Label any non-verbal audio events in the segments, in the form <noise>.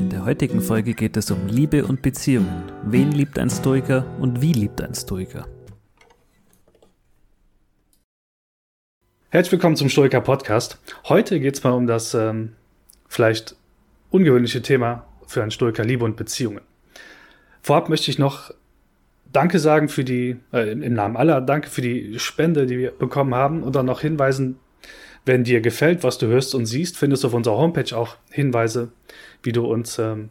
In der heutigen Folge geht es um Liebe und Beziehungen. Wen liebt ein Stoiker und wie liebt ein Stoiker? Herzlich willkommen zum Stoiker Podcast. Heute geht es mal um das ähm, vielleicht ungewöhnliche Thema für einen Stoiker Liebe und Beziehungen. Vorab möchte ich noch Danke sagen für die, äh, im Namen aller, danke für die Spende, die wir bekommen haben und dann noch hinweisen, wenn dir gefällt, was du hörst und siehst, findest du auf unserer Homepage auch Hinweise, wie du uns ähm,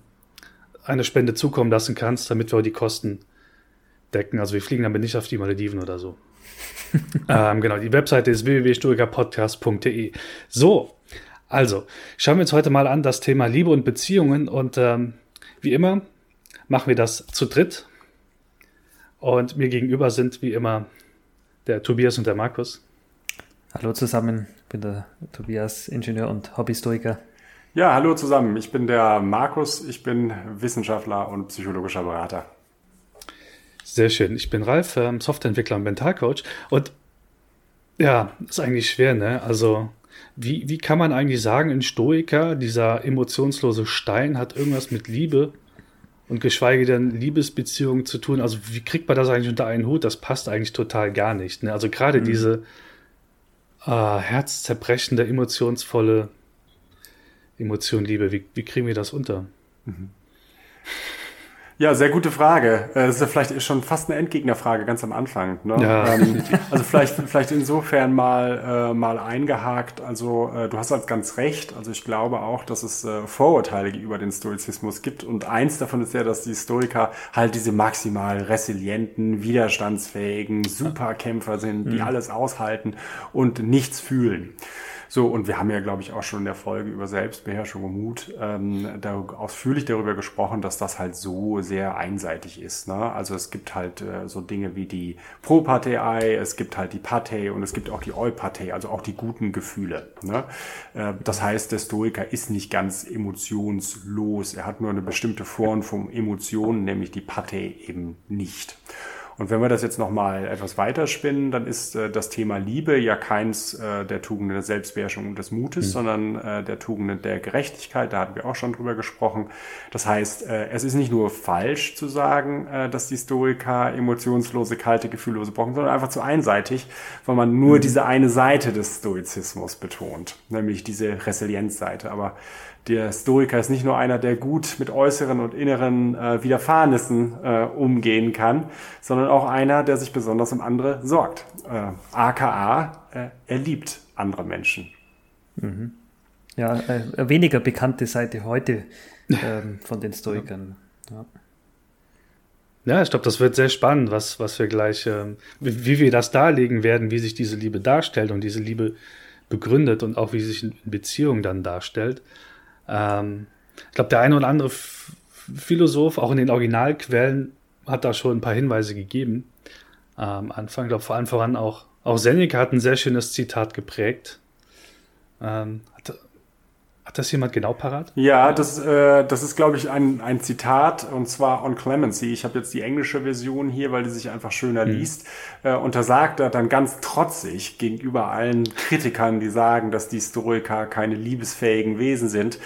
eine Spende zukommen lassen kannst, damit wir die Kosten decken. Also wir fliegen damit nicht auf die Malediven oder so. <laughs> ähm, genau, die Webseite ist www.stoikerpodcast.de. So, also schauen wir uns heute mal an das Thema Liebe und Beziehungen und ähm, wie immer machen wir das zu dritt. Und mir gegenüber sind wie immer der Tobias und der Markus. Hallo zusammen, ich bin der Tobias, Ingenieur und Hobbystoiker. Ja, hallo zusammen, ich bin der Markus, ich bin Wissenschaftler und psychologischer Berater. Sehr schön, ich bin Ralf, ähm, Softwareentwickler und Mentalcoach. Und ja, ist eigentlich schwer, ne? Also, wie, wie kann man eigentlich sagen, ein Stoiker, dieser emotionslose Stein, hat irgendwas mit Liebe und geschweige denn Liebesbeziehungen zu tun? Also, wie kriegt man das eigentlich unter einen Hut? Das passt eigentlich total gar nicht. Ne? Also, gerade mhm. diese äh, herzzerbrechende, emotionsvolle Emotion Liebe. Wie, wie kriegen wir das unter? Mhm. Ja, sehr gute Frage. Äh, das ist ja vielleicht schon fast eine Endgegnerfrage ganz am Anfang. Ne? Ja. Ähm, also vielleicht, vielleicht insofern mal, äh, mal eingehakt. Also äh, du hast halt ganz recht. Also ich glaube auch, dass es äh, Vorurteile gegenüber den Stoizismus gibt. Und eins davon ist ja, dass die Stoiker halt diese maximal resilienten, widerstandsfähigen Superkämpfer sind, die mhm. alles aushalten und nichts fühlen. So, und wir haben ja, glaube ich, auch schon in der Folge über Selbstbeherrschung und Mut ähm, da ausführlich darüber gesprochen, dass das halt so sehr einseitig ist. Ne? Also es gibt halt äh, so Dinge wie die Pro-Partei, es gibt halt die Partei und es gibt auch die Eu-Partei, also auch die guten Gefühle. Ne? Äh, das heißt, der Stoiker ist nicht ganz emotionslos. Er hat nur eine bestimmte Form von Emotionen, nämlich die Partei eben nicht. Und wenn wir das jetzt nochmal etwas weiterspinnen, dann ist äh, das Thema Liebe ja keins äh, der Tugenden der Selbstbeherrschung und des Mutes, mhm. sondern äh, der Tugenden der Gerechtigkeit. Da hatten wir auch schon drüber gesprochen. Das heißt, äh, es ist nicht nur falsch zu sagen, äh, dass die Stoiker emotionslose, kalte, gefühllose brauchen, sondern einfach zu einseitig, weil man nur mhm. diese eine Seite des Stoizismus betont, nämlich diese Resilienzseite. Aber der Stoiker ist nicht nur einer, der gut mit äußeren und inneren äh, Widerfahrnissen äh, umgehen kann, sondern auch einer, der sich besonders um andere sorgt. Äh, AKA, äh, er liebt andere Menschen. Mhm. Ja, äh, weniger bekannte Seite heute ähm, <laughs> von den Stoikern. Ja. Ja, ich glaube, das wird sehr spannend, was, was wir gleich, ähm, wie, wie, wir das darlegen werden, wie sich diese Liebe darstellt und diese Liebe begründet und auch wie sich in Beziehung dann darstellt. Ähm, ich glaube, der eine oder andere Philosoph, auch in den Originalquellen, hat da schon ein paar Hinweise gegeben. Am ähm, Anfang, ich glaube, vor allem voran auch, auch Seneca hat ein sehr schönes Zitat geprägt. Ähm, hat, das jemand genau parat? Ja, das, äh, das ist, glaube ich, ein, ein Zitat und zwar on Clemency. Ich habe jetzt die englische Version hier, weil die sich einfach schöner mhm. liest. Äh, und da sagt er dann ganz trotzig gegenüber allen Kritikern, die sagen, dass die Stoiker keine liebesfähigen Wesen sind.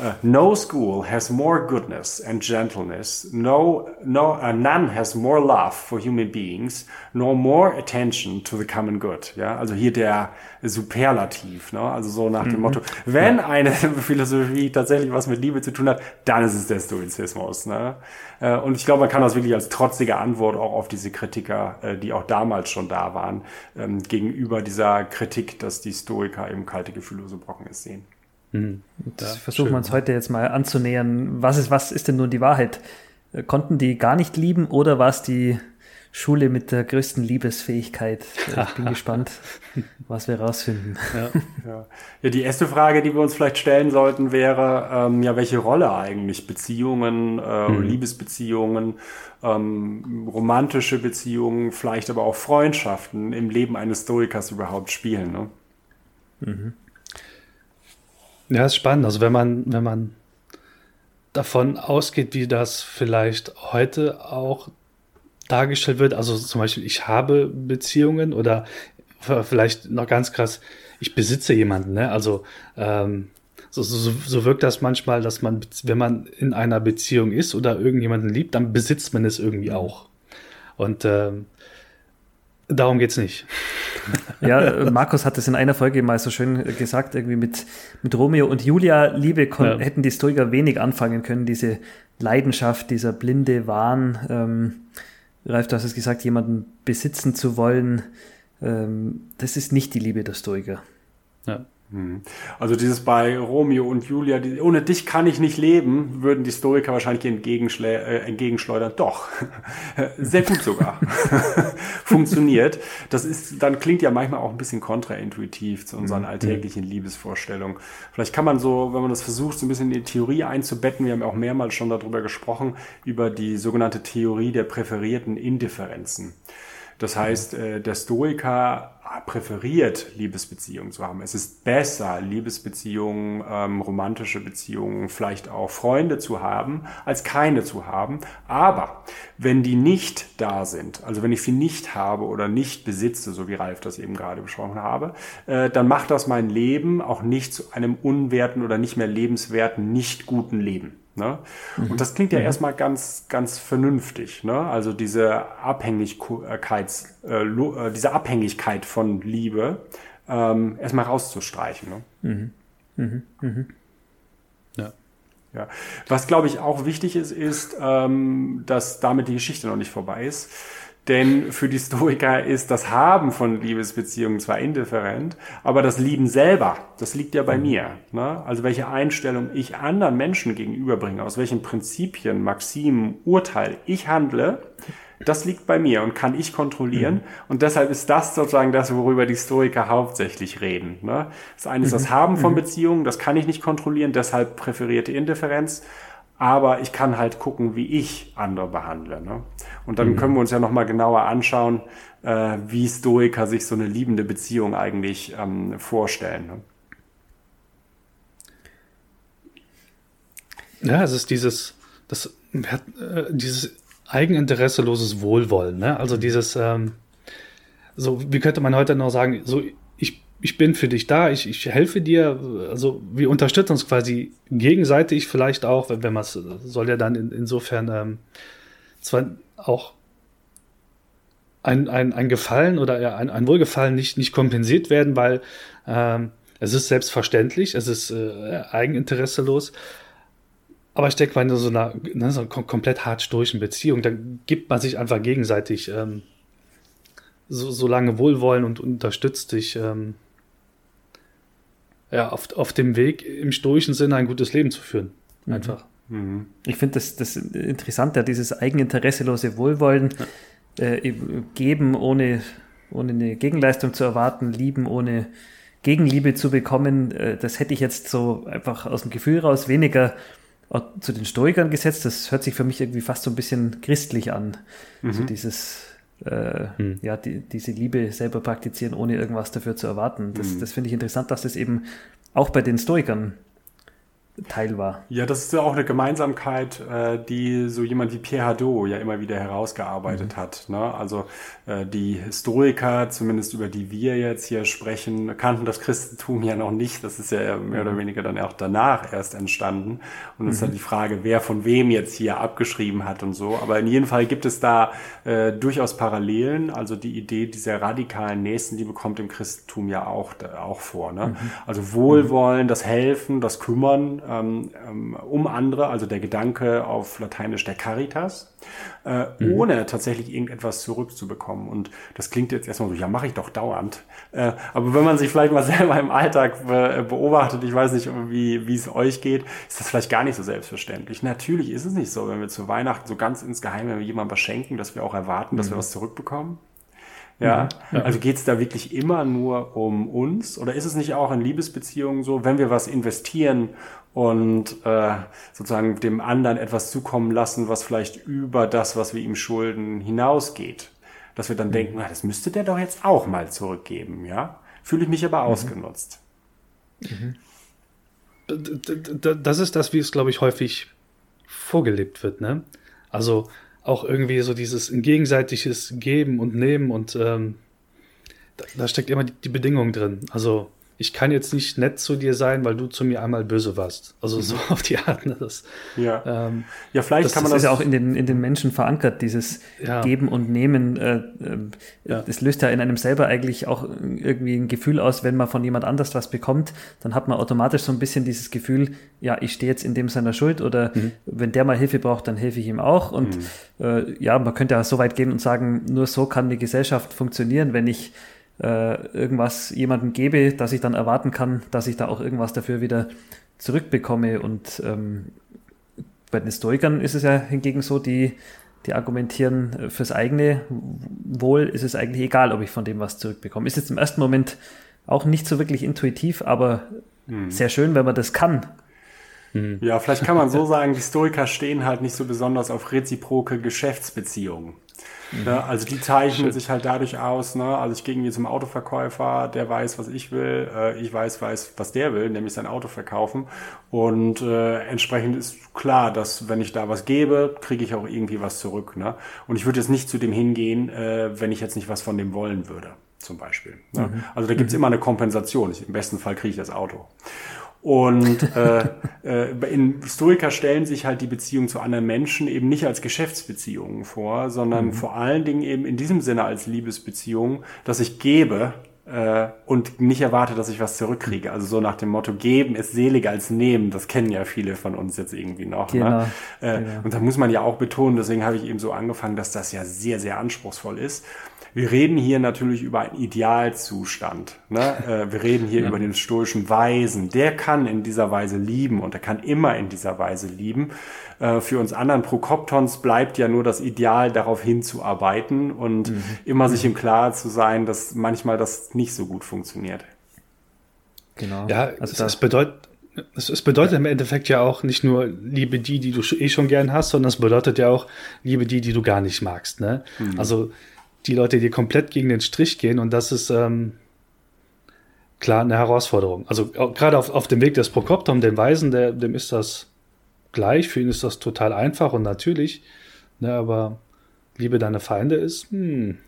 Uh, no school has more goodness and gentleness. No, no, uh, none has more love for human beings, nor more attention to the common good. Ja, also hier der Superlativ, ne? Also so nach dem mhm. Motto, wenn ja. eine <laughs> Philosophie tatsächlich was mit Liebe zu tun hat, dann ist es der Stoizismus. Ne? Uh, und ich glaube, man kann das wirklich als trotzige Antwort auch auf diese Kritiker, uh, die auch damals schon da waren, ähm, gegenüber dieser Kritik, dass die Stoiker eben kalte Gefühle so brocken ist, sehen. Mhm. Ja, versuchen wir uns heute jetzt mal anzunähern. Was ist, was ist denn nun die Wahrheit? Konnten die gar nicht lieben oder war es die Schule mit der größten Liebesfähigkeit. Ich bin <laughs> gespannt, was wir rausfinden. Ja. Ja. ja. die erste Frage, die wir uns vielleicht stellen sollten, wäre, ähm, ja, welche Rolle eigentlich Beziehungen, äh, mhm. Liebesbeziehungen, ähm, romantische Beziehungen, vielleicht aber auch Freundschaften im Leben eines Stoikers überhaupt spielen. Ne? Mhm. Ja, ist spannend. Also wenn man, wenn man davon ausgeht, wie das vielleicht heute auch dargestellt wird. Also zum Beispiel, ich habe Beziehungen oder vielleicht noch ganz krass, ich besitze jemanden. Ne? Also ähm, so, so, so wirkt das manchmal, dass man, wenn man in einer Beziehung ist oder irgendjemanden liebt, dann besitzt man es irgendwie auch. Und ähm, darum geht's nicht. <laughs> Ja, Markus hat es in einer Folge mal so schön gesagt, irgendwie mit, mit Romeo und Julia Liebe ja. hätten die Stoiker wenig anfangen können, diese Leidenschaft, dieser blinde Wahn. Ähm, Ralf, du hast es gesagt, jemanden besitzen zu wollen, ähm, das ist nicht die Liebe der Stoiker. Ja. Hm. Also dieses bei Romeo und Julia, die, ohne dich kann ich nicht leben, würden die Historiker wahrscheinlich äh, entgegenschleudern. Doch, <laughs> sehr gut sogar. <laughs> Funktioniert. Das ist, dann klingt ja manchmal auch ein bisschen kontraintuitiv zu unseren mhm. alltäglichen Liebesvorstellungen. Vielleicht kann man so, wenn man das versucht, so ein bisschen in die Theorie einzubetten, wir haben ja auch mehrmals schon darüber gesprochen, über die sogenannte Theorie der präferierten Indifferenzen. Das heißt, äh, der Stoiker präferiert, Liebesbeziehungen zu haben. Es ist besser, Liebesbeziehungen, ähm, romantische Beziehungen, vielleicht auch Freunde zu haben, als keine zu haben. Aber wenn die nicht da sind, also wenn ich sie nicht habe oder nicht besitze, so wie Ralf das eben gerade besprochen habe, äh, dann macht das mein Leben auch nicht zu einem unwerten oder nicht mehr lebenswerten, nicht guten Leben. Ne? Mhm. Und das klingt ja mhm. erstmal ganz, ganz vernünftig. Ne? Also diese Abhängigkeit, äh, äh, diese Abhängigkeit von Liebe ähm, erstmal rauszustreichen. Ne? Mhm. Mhm. mhm. Ja. Ja. Was glaube ich auch wichtig ist, ist, ähm, dass damit die Geschichte noch nicht vorbei ist. Denn für die Stoiker ist das Haben von Liebesbeziehungen zwar indifferent, aber das Lieben selber, das liegt ja bei mhm. mir. Ne? Also welche Einstellung ich anderen Menschen gegenüberbringe, aus welchen Prinzipien, Maximen, Urteil ich handle, das liegt bei mir und kann ich kontrollieren. Mhm. Und deshalb ist das sozusagen das, worüber die Stoiker hauptsächlich reden. Ne? Das eine ist das mhm. Haben von mhm. Beziehungen, das kann ich nicht kontrollieren, deshalb präferierte Indifferenz aber ich kann halt gucken, wie ich andere behandle. Ne? Und dann mhm. können wir uns ja nochmal genauer anschauen, äh, wie Stoiker sich so eine liebende Beziehung eigentlich ähm, vorstellen. Ne? Ja, es ist dieses, das, äh, dieses eigeninteresseloses Wohlwollen. Ne? Also dieses, ähm, so wie könnte man heute noch sagen, so ich bin für dich da, ich, ich helfe dir, also wir unterstützen uns quasi gegenseitig vielleicht auch, wenn, wenn man es soll ja dann in, insofern ähm, zwar auch ein, ein, ein Gefallen oder ein, ein Wohlgefallen nicht, nicht kompensiert werden, weil ähm, es ist selbstverständlich, es ist äh, eigeninteresselos. Aber ich denke mal, in so einer, ne, so einer komplett hart Beziehung, da gibt man sich einfach gegenseitig ähm, so, so lange Wohlwollen und unterstützt dich. Ähm, ja, auf, auf dem Weg im stoischen Sinne ein gutes Leben zu führen. Mhm. Einfach. Mhm. Ich finde das, das interessant, ja, dieses eigeninteresselose Wohlwollen, ja. äh, geben ohne, ohne eine Gegenleistung zu erwarten, lieben ohne Gegenliebe zu bekommen, äh, das hätte ich jetzt so einfach aus dem Gefühl raus weniger zu den Stoikern gesetzt. Das hört sich für mich irgendwie fast so ein bisschen christlich an. Mhm. So dieses äh, hm. ja, die, diese Liebe selber praktizieren, ohne irgendwas dafür zu erwarten. Das, hm. das finde ich interessant, dass das eben auch bei den Stoikern Teil war. Ja, das ist ja auch eine Gemeinsamkeit, äh, die so jemand wie Pierre Hadot ja immer wieder herausgearbeitet mhm. hat. Ne? Also äh, die Historiker, zumindest über die wir jetzt hier sprechen, kannten das Christentum ja noch nicht. Das ist ja mehr oder mhm. weniger dann auch danach erst entstanden. Und es mhm. ist halt die Frage, wer von wem jetzt hier abgeschrieben hat und so. Aber in jedem Fall gibt es da äh, durchaus Parallelen. Also die Idee dieser radikalen Nächstenliebe kommt im Christentum ja auch, auch vor. Ne? Mhm. Also Wohlwollen, das Helfen, das Kümmern ähm, um andere, also der Gedanke auf Lateinisch der Caritas, äh, mhm. ohne tatsächlich irgendetwas zurückzubekommen. Und das klingt jetzt erstmal so, ja, mache ich doch dauernd. Äh, aber wenn man sich vielleicht mal <laughs> selber im Alltag be beobachtet, ich weiß nicht, wie, wie es euch geht, ist das vielleicht gar nicht so selbstverständlich. Natürlich ist es nicht so, wenn wir zu Weihnachten so ganz insgeheim, wenn wir jemandem was schenken, dass wir auch erwarten, dass mhm. wir was zurückbekommen. Ja, mhm. ja. also geht es da wirklich immer nur um uns? Oder ist es nicht auch in Liebesbeziehungen so, wenn wir was investieren und äh, sozusagen dem anderen etwas zukommen lassen, was vielleicht über das, was wir ihm schulden, hinausgeht? Dass wir dann mhm. denken, na, das müsste der doch jetzt auch mal zurückgeben, ja? Fühle ich mich aber mhm. ausgenutzt. Mhm. Das ist das, wie es, glaube ich, häufig vorgelebt wird, ne? Also auch irgendwie so dieses gegenseitiges Geben und Nehmen und ähm, da, da, steckt immer die, die, Bedingung drin. Also ich kann jetzt nicht nett zu dir sein, weil du zu mir einmal böse warst. Also mhm. so <laughs> auf die Art. Ne? Das, ja. Ähm, ja, vielleicht das, kann man das. Das ist ja auch in den, in den Menschen verankert, dieses ja. Geben und Nehmen. Äh, äh, ja. Das löst ja in einem selber eigentlich auch irgendwie ein Gefühl aus, wenn man von jemand anders was bekommt, dann hat man automatisch so ein bisschen dieses Gefühl, ja, ich stehe jetzt in dem seiner Schuld oder mhm. wenn der mal Hilfe braucht, dann helfe ich ihm auch. Und mhm. äh, ja, man könnte ja so weit gehen und sagen, nur so kann die Gesellschaft funktionieren, wenn ich äh, irgendwas jemandem gebe, dass ich dann erwarten kann, dass ich da auch irgendwas dafür wieder zurückbekomme. Und ähm, bei den Stoikern ist es ja hingegen so, die, die argumentieren fürs eigene Wohl ist es eigentlich egal, ob ich von dem was zurückbekomme. Ist jetzt im ersten Moment auch nicht so wirklich intuitiv, aber hm. sehr schön, wenn man das kann. Hm. Ja, vielleicht kann man so <laughs> sagen, die Stoiker stehen halt nicht so besonders auf reziproke Geschäftsbeziehungen. Mhm. Ne? Also die zeichnen sich halt dadurch aus, ne? also ich gehe irgendwie zum Autoverkäufer, der weiß, was ich will, äh, ich weiß, weiß, was der will, nämlich sein Auto verkaufen und äh, entsprechend ist klar, dass wenn ich da was gebe, kriege ich auch irgendwie was zurück. Ne? Und ich würde jetzt nicht zu dem hingehen, äh, wenn ich jetzt nicht was von dem wollen würde, zum Beispiel. Ne? Mhm. Also da gibt's mhm. immer eine Kompensation. Im besten Fall kriege ich das Auto. Und äh, <laughs> äh, in Stoiker stellen sich halt die Beziehung zu anderen Menschen eben nicht als Geschäftsbeziehungen vor, sondern mhm. vor allen Dingen eben in diesem Sinne als Liebesbeziehung, dass ich gebe äh, und nicht erwarte, dass ich was zurückkriege. Also so nach dem Motto, geben ist seliger als nehmen. Das kennen ja viele von uns jetzt irgendwie noch. Ne? Genau. Ne? Äh, genau. Und da muss man ja auch betonen, deswegen habe ich eben so angefangen, dass das ja sehr, sehr anspruchsvoll ist wir reden hier natürlich über einen Idealzustand. Ne? Äh, wir reden hier ja. über den stoischen Weisen. Der kann in dieser Weise lieben und er kann immer in dieser Weise lieben. Äh, für uns anderen Prokoptons bleibt ja nur das Ideal, darauf hinzuarbeiten und mhm. immer sich im Klaren zu sein, dass manchmal das nicht so gut funktioniert. Genau. Ja, also es, bedeutet, es, bedeutet im Endeffekt ja auch nicht nur Liebe die, die du eh schon gern hast, sondern es bedeutet ja auch Liebe die, die du gar nicht magst. Ne? Mhm. Also die Leute, die komplett gegen den Strich gehen und das ist ähm, klar eine Herausforderung. Also gerade auf, auf dem Weg des Prokoptom, dem Weisen, der, dem ist das gleich, für ihn ist das total einfach und natürlich, ne, aber Liebe deine Feinde ist, hm.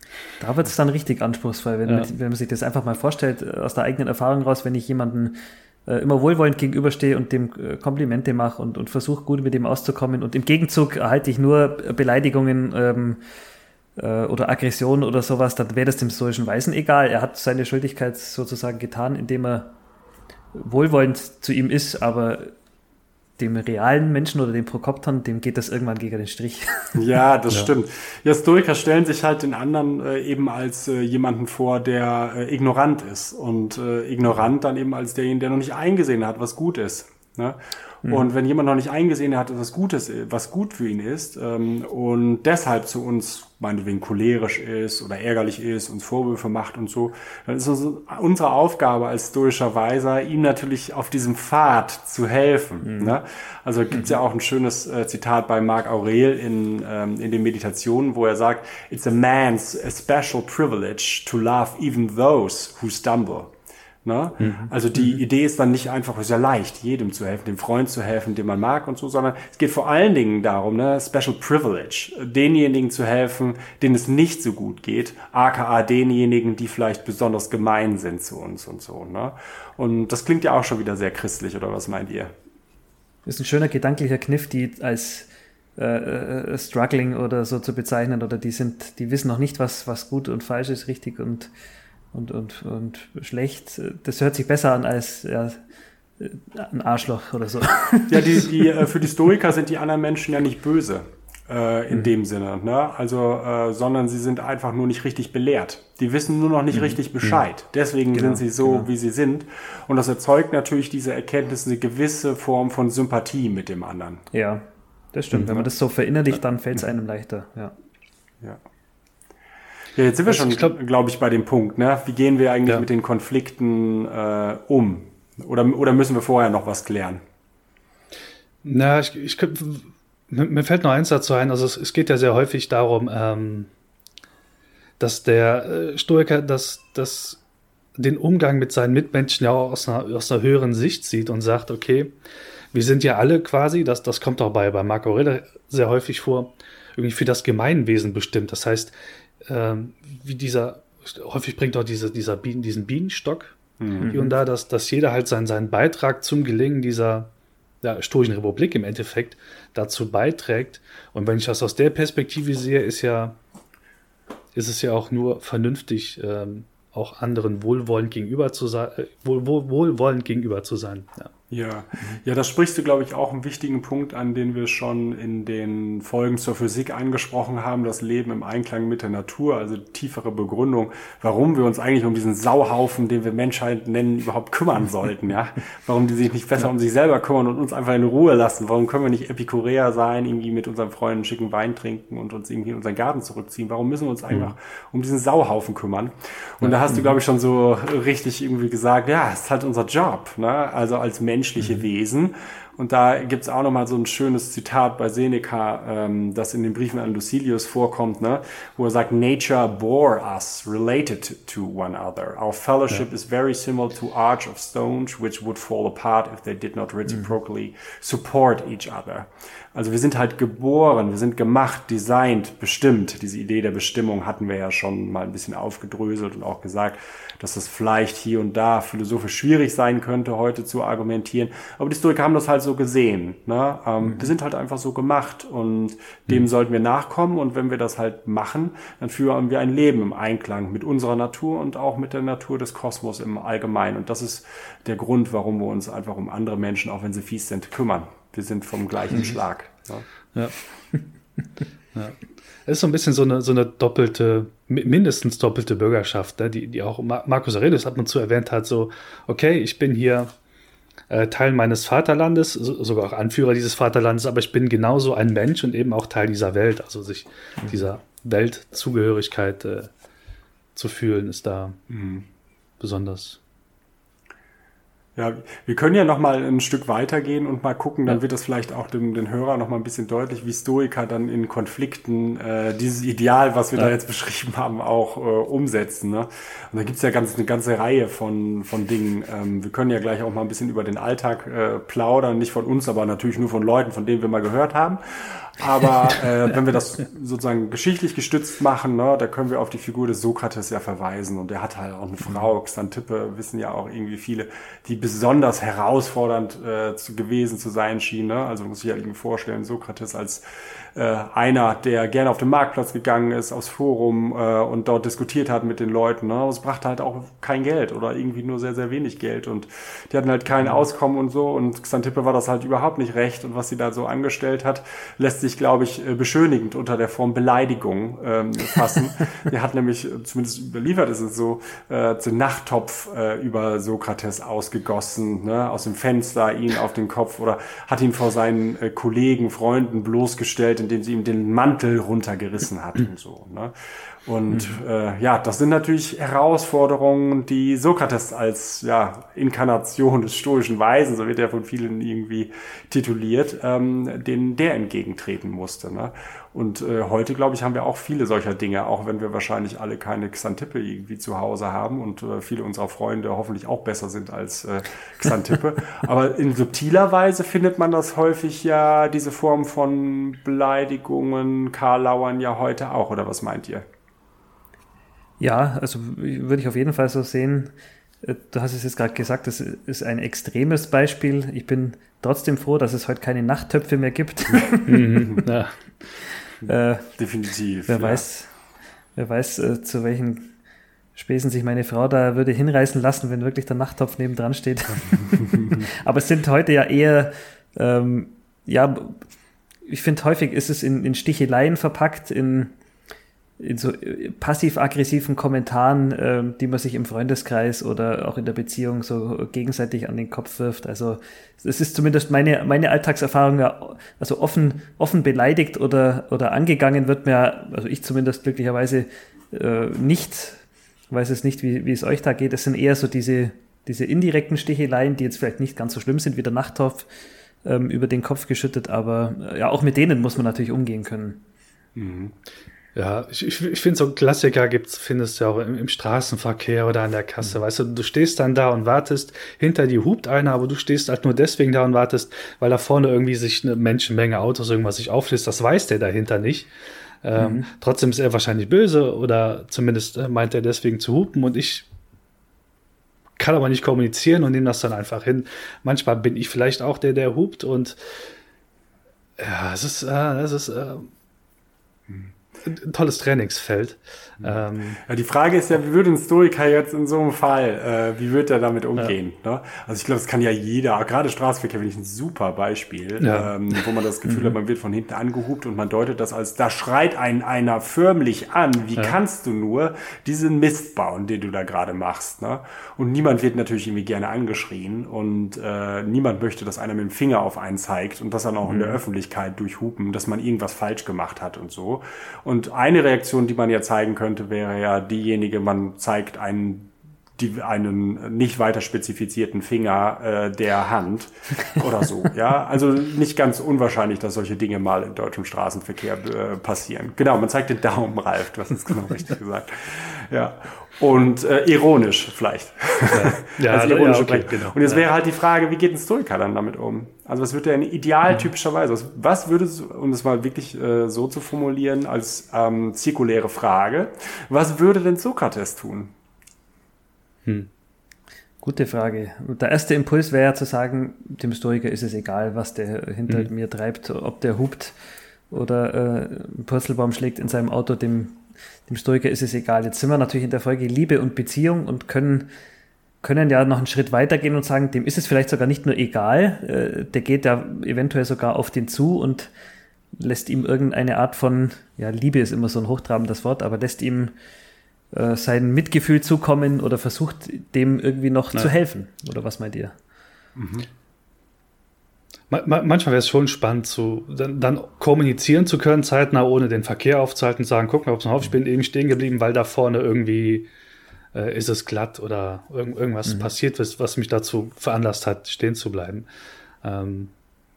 Da wird es dann richtig anspruchsvoll, wenn, ja. man, wenn man sich das einfach mal vorstellt, äh, aus der eigenen Erfahrung raus, wenn ich jemanden äh, immer wohlwollend gegenüberstehe und dem äh, Komplimente mache und, und versuche gut mit dem auszukommen und im Gegenzug erhalte ich nur Beleidigungen, ähm, äh, oder Aggression oder sowas, dann wäre das dem stoischen Weisen egal. Er hat seine Schuldigkeit sozusagen getan, indem er wohlwollend zu ihm ist, aber dem realen Menschen oder dem Prokopton, dem geht das irgendwann gegen den Strich. <laughs> Ja, das ja. stimmt. Ja, Stoiker stellen sich halt den anderen äh, eben als äh, jemanden vor, der äh, ignorant ist und äh, ignorant dann eben als derjenige, der noch nicht eingesehen hat, was gut ist. Ne? Mhm. Und wenn jemand noch nicht eingesehen hat, was Gutes, was gut für ihn ist ähm, und deshalb zu uns meinetwegen cholerisch ist oder ärgerlich ist, uns Vorwürfe macht und so, dann ist es unsere Aufgabe als stoischer Weiser, ihm natürlich auf diesem Pfad zu helfen. Mhm. Ne? Also gibt es mhm. ja auch ein schönes äh, Zitat bei Marc Aurel in, ähm, in den Meditationen, wo er sagt, It's a man's a special privilege to love even those who stumble. Ne? Mhm. Also die mhm. Idee ist dann nicht einfach, es ist ja leicht, jedem zu helfen, dem Freund zu helfen, den man mag und so, sondern es geht vor allen Dingen darum, ne, Special Privilege, denjenigen zu helfen, denen es nicht so gut geht, aka denjenigen, die vielleicht besonders gemein sind zu uns und so. Ne? Und das klingt ja auch schon wieder sehr christlich, oder was meint ihr? Das ist ein schöner gedanklicher Kniff, die als äh, äh, struggling oder so zu bezeichnen, oder die sind, die wissen noch nicht, was, was gut und falsch ist, richtig und und, und, und schlecht, das hört sich besser an als ja, ein Arschloch oder so. Ja, die, <laughs> die, äh, für die Stoiker sind die anderen Menschen ja nicht böse äh, in mhm. dem Sinne, ne? Also, äh, sondern sie sind einfach nur nicht richtig belehrt. Die wissen nur noch nicht mhm. richtig Bescheid. Deswegen genau, sind sie so, genau. wie sie sind. Und das erzeugt natürlich diese Erkenntnis eine gewisse Form von Sympathie mit dem anderen. Ja, das stimmt. Mhm. Wenn man das so verinnerlicht, dann fällt es einem leichter. Ja. ja. Ja, jetzt sind wir schon, glaube glaub ich, bei dem Punkt. Ne? Wie gehen wir eigentlich ja. mit den Konflikten äh, um? Oder, oder müssen wir vorher noch was klären? Na, ich, ich mir fällt noch eins dazu ein. Also es, es geht ja sehr häufig darum, ähm, dass der äh, Stoiker das, das den Umgang mit seinen Mitmenschen ja auch aus einer, aus einer höheren Sicht sieht und sagt, okay, wir sind ja alle quasi, das, das kommt auch bei, bei Marco Aurelius sehr häufig vor, irgendwie für das Gemeinwesen bestimmt. Das heißt, ähm, wie dieser, häufig bringt auch diese, dieser Bienen, diesen Bienenstock mhm. hier und da, dass, dass jeder halt seinen, seinen Beitrag zum Gelingen dieser ja, stoischen Republik im Endeffekt dazu beiträgt. Und wenn ich das aus der Perspektive sehe, ist ja, ist es ja auch nur vernünftig, ähm, auch anderen wohlwollend gegenüber zu sein, äh, wohl, wohl, wohlwollend gegenüber zu sein. Ja. Ja, ja, da sprichst du, glaube ich, auch einen wichtigen Punkt an, den wir schon in den Folgen zur Physik angesprochen haben, das Leben im Einklang mit der Natur, also tiefere Begründung, warum wir uns eigentlich um diesen Sauhaufen, den wir Menschheit nennen, überhaupt kümmern sollten, ja? Warum die sich nicht besser um sich selber kümmern und uns einfach in Ruhe lassen? Warum können wir nicht Epikureer sein, irgendwie mit unseren Freunden schicken Wein trinken und uns irgendwie in unseren Garten zurückziehen? Warum müssen wir uns einfach um diesen Sauhaufen kümmern? Und da hast du, glaube ich, schon so richtig irgendwie gesagt, ja, es ist halt unser Job, ne? Also als Mensch menschliche mhm. Wesen. Und da gibt es auch nochmal so ein schönes Zitat bei Seneca, ähm, das in den Briefen an Lucilius vorkommt, ne? wo er sagt, Nature bore us related to one other. Our fellowship ja. is very similar to arch of stones, which would fall apart if they did not reciprocally mhm. support each other. Also wir sind halt geboren, wir sind gemacht, designt, bestimmt. Diese Idee der Bestimmung hatten wir ja schon mal ein bisschen aufgedröselt und auch gesagt, dass das vielleicht hier und da philosophisch schwierig sein könnte, heute zu argumentieren. Aber die Historiker haben das halt so gesehen. Ne? Ähm, mhm. Wir sind halt einfach so gemacht und dem mhm. sollten wir nachkommen. Und wenn wir das halt machen, dann führen wir ein Leben im Einklang mit unserer Natur und auch mit der Natur des Kosmos im Allgemeinen. Und das ist der Grund, warum wir uns einfach um andere Menschen, auch wenn sie fies sind, kümmern. Wir sind vom gleichen mhm. Schlag. Ja. ja. <laughs> Es ist so ein bisschen so eine, so eine doppelte, mindestens doppelte Bürgerschaft, ne? die, die auch Markus Aurelius ab und zu erwähnt hat, so, okay, ich bin hier äh, Teil meines Vaterlandes, so, sogar auch Anführer dieses Vaterlandes, aber ich bin genauso ein Mensch und eben auch Teil dieser Welt. Also sich mhm. dieser Weltzugehörigkeit äh, zu fühlen, ist da mhm. besonders ja, wir können ja noch mal ein Stück weitergehen und mal gucken, dann wird das vielleicht auch dem, den Hörer noch mal ein bisschen deutlich, wie Stoiker dann in Konflikten äh, dieses Ideal, was wir ja. da jetzt beschrieben haben, auch äh, umsetzen. Ne? Und da gibt's ja ganz, eine ganze Reihe von, von Dingen. Ähm, wir können ja gleich auch mal ein bisschen über den Alltag äh, plaudern, nicht von uns, aber natürlich nur von Leuten, von denen wir mal gehört haben. Aber <laughs> äh, wenn wir das sozusagen geschichtlich gestützt machen, ne, da können wir auf die Figur des Sokrates ja verweisen. Und der hat halt auch eine Frau, Xantippe, wissen ja auch irgendwie viele, die besonders herausfordernd äh, zu, gewesen zu sein schien. Ne? Also muss ich ja irgendwie vorstellen, Sokrates als äh, einer, der gerne auf den Marktplatz gegangen ist, aufs Forum äh, und dort diskutiert hat mit den Leuten. Ne? Es brachte halt auch kein Geld oder irgendwie nur sehr, sehr wenig Geld und die hatten halt kein Auskommen und so und Xantippe war das halt überhaupt nicht recht und was sie da so angestellt hat, lässt sich, glaube ich, äh, beschönigend unter der Form Beleidigung ähm, fassen. <laughs> der hat nämlich, zumindest überliefert ist es so, äh, den Nachttopf äh, über Sokrates ausgegossen, ne? aus dem Fenster ihn auf den Kopf oder hat ihn vor seinen äh, Kollegen, Freunden bloßgestellt, indem sie ihm den Mantel runtergerissen hat und so. Ne? Und mhm. äh, ja, das sind natürlich Herausforderungen, die Sokrates als ja, Inkarnation des stoischen Weisen, so wird er von vielen irgendwie tituliert, ähm, denen der entgegentreten musste. Ne? Und äh, heute, glaube ich, haben wir auch viele solcher Dinge, auch wenn wir wahrscheinlich alle keine Xantippe irgendwie zu Hause haben und äh, viele unserer Freunde hoffentlich auch besser sind als äh, Xantippe. <laughs> Aber in subtiler Weise findet man das häufig ja, diese Form von Beleidigungen, Karlauern ja heute auch, oder was meint ihr? Ja, also würde ich auf jeden Fall so sehen. Äh, du hast es jetzt gerade gesagt, das ist ein extremes Beispiel. Ich bin trotzdem froh, dass es heute keine Nachttöpfe mehr gibt. <laughs> Mhm, ja. Äh, Definitiv. Wer ja. weiß, wer weiß, äh, zu welchen Spesen sich meine Frau da würde hinreißen lassen, wenn wirklich der Nachttopf neben dran steht. <laughs> Aber es sind heute ja eher, ähm, ja, ich finde häufig ist es in, in Sticheleien verpackt, in, in so äh, passiv-aggressiven Kommentaren, äh, die man sich im Freundeskreis oder auch in der Beziehung so gegenseitig an den Kopf wirft. Also es ist zumindest meine, meine Alltagserfahrung, ja, also offen, offen beleidigt oder, oder angegangen wird mir, also ich zumindest glücklicherweise äh, nicht weiß es nicht, wie, wie es euch da geht. Es sind eher so diese, diese indirekten Sticheleien, die jetzt vielleicht nicht ganz so schlimm sind wie der Nachttopf ähm, über den Kopf geschüttet, aber äh, ja, auch mit denen muss man natürlich umgehen können. Mhm. Ja, ich, ich, ich finde, so Klassiker gibt's, findest du ja auch im, im, Straßenverkehr oder an der Kasse. Mhm. Weißt du, du stehst dann da und wartest, hinter dir hupt einer, aber du stehst halt nur deswegen da und wartest, weil da vorne irgendwie sich eine Menschenmenge Autos irgendwas sich auflöst. Das weiß der dahinter nicht. Ähm, mhm. Trotzdem ist er wahrscheinlich böse oder zumindest äh, meint er deswegen zu hupen und ich kann aber nicht kommunizieren und nehme das dann einfach hin. Manchmal bin ich vielleicht auch der, der hupt und ja, es ist, äh, es ist äh, ein tolles Trainingsfeld. Ähm, ja, die Frage ist ja, wie würde ein Stoiker jetzt in so einem Fall, äh, wie würde er damit umgehen? Ja. Ne? Also ich glaube, das kann ja jeder, gerade Straßenverkehr finde ich ein super Beispiel, ja. ähm, wo man das Gefühl mhm. hat, man wird von hinten angehupt und man deutet das als, da schreit einen einer förmlich an, wie kannst du nur diesen Mist bauen, den du da gerade machst? Ne? Und niemand wird natürlich irgendwie gerne angeschrien und äh, niemand möchte, dass einer mit dem Finger auf einen zeigt und das dann auch mhm. in der mhm. Öffentlichkeit durchhupen, dass man irgendwas falsch gemacht hat und so. Und eine Reaktion, die man ja zeigen könnte, wäre ja diejenige, man zeigt einen die, einen nicht weiter spezifizierten Finger äh, der Hand oder so. <laughs> ja, also nicht ganz unwahrscheinlich, dass solche Dinge mal im deutschen Straßenverkehr äh, passieren. Genau, man zeigt den Daumen, Ralf, du hast es genau <laughs> richtig gesagt. Ja. Und äh, ironisch vielleicht. Ja, <laughs> ja also ironisch ja, okay, genau. Und jetzt wäre halt die Frage, wie geht ein Stoiker dann damit um? Also was würde er ideal typischerweise, was, was würde, um das mal wirklich äh, so zu formulieren als ähm, zirkuläre Frage, was würde denn Sokrates tun? Hm. Gute Frage. Der erste Impuls wäre ja zu sagen, dem Historiker ist es egal, was der hinter mhm. mir treibt, ob der hupt oder äh, einen Purzelbaum schlägt in seinem Auto, dem, dem Stoiker ist es egal. Jetzt sind wir natürlich in der Folge Liebe und Beziehung und können, können ja noch einen Schritt weitergehen und sagen, dem ist es vielleicht sogar nicht nur egal, äh, der geht ja eventuell sogar auf den zu und lässt ihm irgendeine Art von, ja, Liebe ist immer so ein hochtrabendes Wort, aber lässt ihm äh, sein Mitgefühl zukommen oder versucht dem irgendwie noch ja. zu helfen. Oder was meint ihr? Mhm. Manchmal wäre es schon spannend, zu, dann, dann, kommunizieren zu können, zeitnah, ohne den Verkehr aufzuhalten, sagen, guck mal, ob es noch auf, ich bin eben stehen geblieben, weil da vorne irgendwie äh, ist es glatt oder irgend, irgendwas mhm. passiert ist, was mich dazu veranlasst hat, stehen zu bleiben. Ähm,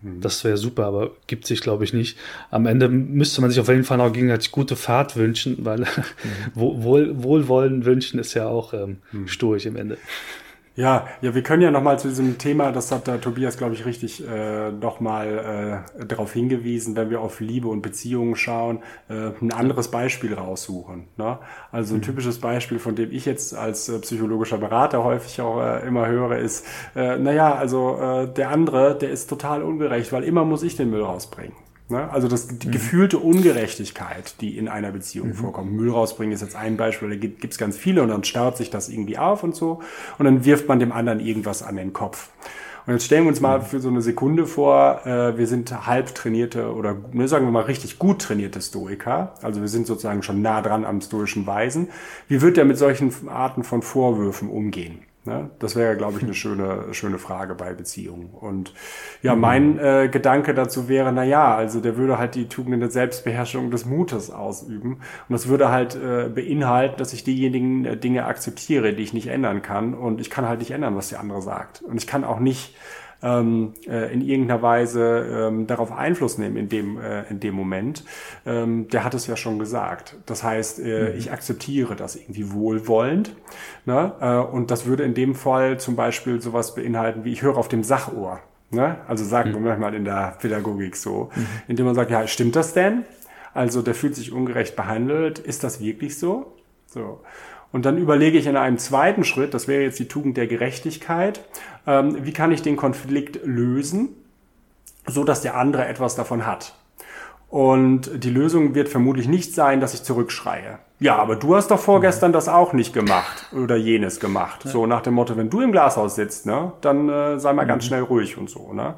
Mhm. Das wäre super, aber gibt sich, glaube ich, nicht. Am Ende müsste man sich auf jeden Fall noch gegenseitig gute Fahrt wünschen, weil <laughs> mhm. Wohl, Wohlwollen wünschen ist ja auch ähm, mhm. stoisch im Ende. Ja, ja, wir können ja nochmal zu diesem Thema, das hat da Tobias, glaube ich, richtig äh, nochmal äh, darauf hingewiesen, wenn wir auf Liebe und Beziehungen schauen, äh, ein anderes Beispiel raussuchen. Ne? Also ein mhm. typisches Beispiel, von dem ich jetzt als äh, psychologischer Berater häufig auch äh, immer höre, ist, äh, naja, also äh, der andere, der ist total ungerecht, weil immer muss ich den Müll rausbringen. Ne? Also das, die mhm. gefühlte Ungerechtigkeit, die in einer Beziehung mhm. vorkommt. Müll rausbringen ist jetzt ein Beispiel, da gibt es ganz viele und dann staut sich das irgendwie auf und so und dann wirft man dem anderen irgendwas an den Kopf. Und jetzt stellen wir uns mal mhm. für so eine Sekunde vor, äh, wir sind halb trainierte oder ne, sagen wir mal richtig gut trainierte Stoiker. Also wir sind sozusagen schon nah dran am stoischen Weisen. Wie wird der mit solchen Arten von Vorwürfen umgehen? Ne? Das wäre, glaube ich, eine <laughs> schöne, schöne Frage bei Beziehungen. Und ja, mhm. mein äh, Gedanke dazu wäre, na ja, also der würde halt die Tugenden der Selbstbeherrschung des Mutes ausüben. Und das würde halt äh, beinhalten, dass ich diejenigen äh, Dinge akzeptiere, die ich nicht ändern kann. Und ich kann halt nicht ändern, was der andere sagt. Und ich kann auch nicht ähm, äh, in irgendeiner Weise ähm, darauf Einfluss nehmen in dem, äh, in dem Moment. Ähm, der hat es ja schon gesagt. Das heißt, äh, mhm. ich akzeptiere das irgendwie wohlwollend. Ne? Äh, und das würde in dem Fall zum Beispiel sowas beinhalten wie ich höre auf dem Sachohr. Ne? Also sagen wir mhm. manchmal in der Pädagogik so, mhm. indem man sagt, ja, stimmt das denn? Also der fühlt sich ungerecht behandelt. Ist das wirklich so? So. Und dann überlege ich in einem zweiten Schritt, das wäre jetzt die Tugend der Gerechtigkeit, ähm, wie kann ich den Konflikt lösen, so dass der andere etwas davon hat. Und die Lösung wird vermutlich nicht sein, dass ich zurückschreie. Ja, aber du hast doch vorgestern das auch nicht gemacht oder jenes gemacht. Ja. So nach dem Motto, wenn du im Glashaus sitzt, ne, dann äh, sei mal mhm. ganz schnell ruhig und so. Ne?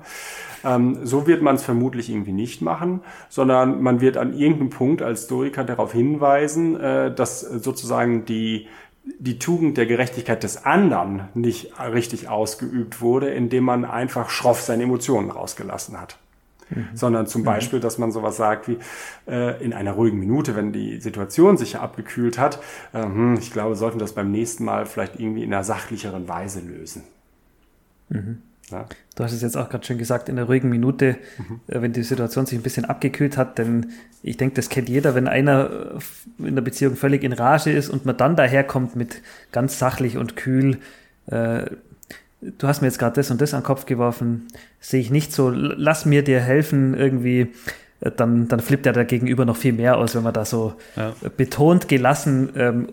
Ähm, so wird man es vermutlich irgendwie nicht machen, sondern man wird an irgendeinem Punkt als Stoiker darauf hinweisen, äh, dass sozusagen die die Tugend der Gerechtigkeit des anderen nicht richtig ausgeübt wurde, indem man einfach schroff seine Emotionen rausgelassen hat. Mhm. Sondern zum mhm. Beispiel, dass man sowas sagt wie äh, in einer ruhigen Minute, wenn die Situation sich abgekühlt hat, äh, hm, ich glaube, sollten das beim nächsten Mal vielleicht irgendwie in einer sachlicheren Weise lösen. Mhm. Ja. Du hast es jetzt auch gerade schön gesagt, in der ruhigen Minute, mhm. äh, wenn die Situation sich ein bisschen abgekühlt hat, denn ich denke, das kennt jeder, wenn einer äh, in der Beziehung völlig in Rage ist und man dann daherkommt mit ganz sachlich und kühl, äh, du hast mir jetzt gerade das und das an den Kopf geworfen, sehe ich nicht so, lass mir dir helfen, irgendwie, äh, dann, dann flippt er da gegenüber noch viel mehr aus, wenn man da so ja. betont gelassen ähm,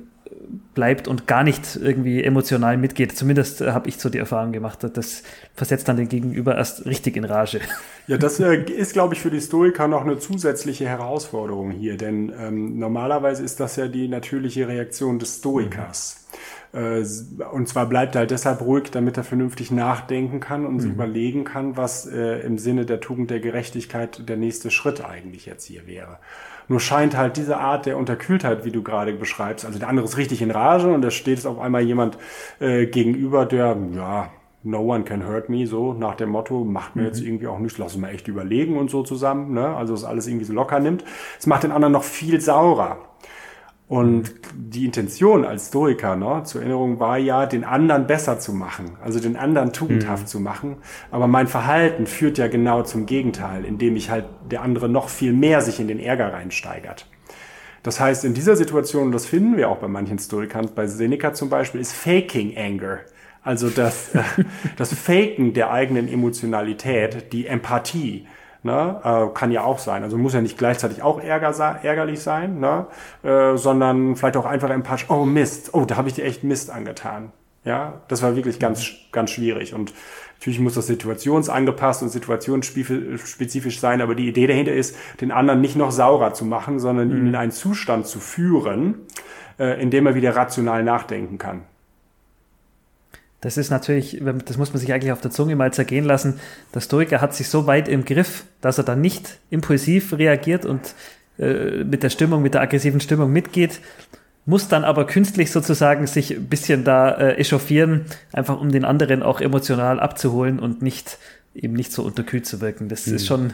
bleibt und gar nicht irgendwie emotional mitgeht. Zumindest äh, habe ich so die Erfahrung gemacht. Das versetzt dann den Gegenüber erst richtig in Rage. <laughs> Ja, das äh, ist, glaube ich, für die Stoiker noch eine zusätzliche Herausforderung hier, denn ähm, normalerweise ist das ja die natürliche Reaktion des Stoikers. Mhm. Äh, und zwar bleibt er halt deshalb ruhig, damit er vernünftig nachdenken kann und mhm. überlegen kann, was äh, im Sinne der Tugend der Gerechtigkeit der nächste Schritt eigentlich jetzt hier wäre. Nur scheint halt diese Art der Unterkühltheit, wie du gerade beschreibst, also der andere ist richtig in Rage und da steht es auf einmal jemand äh, gegenüber, der, ja, no one can hurt me, so nach dem Motto, macht mir mhm. jetzt irgendwie auch nichts, lass uns mal echt überlegen und so zusammen, ne? also es alles irgendwie so locker nimmt. Es macht den anderen noch viel saurer. Und die Intention als Stoiker, ne, zur Erinnerung war ja, den anderen besser zu machen, also den anderen tugendhaft mhm. zu machen. Aber mein Verhalten führt ja genau zum Gegenteil, indem ich halt der andere noch viel mehr sich in den Ärger reinsteigert. Das heißt, in dieser Situation, und das finden wir auch bei manchen Stoikern, bei Seneca zum Beispiel, ist Faking Anger. Also das, <laughs> das Faken der eigenen Emotionalität, die Empathie, Ne? Äh, kann ja auch sein. Also muss ja nicht gleichzeitig auch ärger, ärgerlich sein, ne? Äh, sondern vielleicht auch einfach empathisch, oh Mist, oh, da habe ich dir echt Mist angetan. Ja, das war wirklich ganz, ganz schwierig. Und natürlich muss das situationsangepasst und situationsspezifisch sein, aber die Idee dahinter ist, den anderen nicht noch saurer zu machen, sondern ihn mhm. in einen Zustand zu führen, äh, in dem er wieder rational nachdenken kann. Das ist natürlich, das muss man sich eigentlich auf der Zunge mal zergehen lassen. Der Stoiker hat sich so weit im Griff, dass er dann nicht impulsiv reagiert und äh, mit der Stimmung, mit der aggressiven Stimmung mitgeht, muss dann aber künstlich sozusagen sich ein bisschen da äh, echauffieren, einfach um den anderen auch emotional abzuholen und nicht eben nicht so unterkühlt zu wirken. Das mhm. ist schon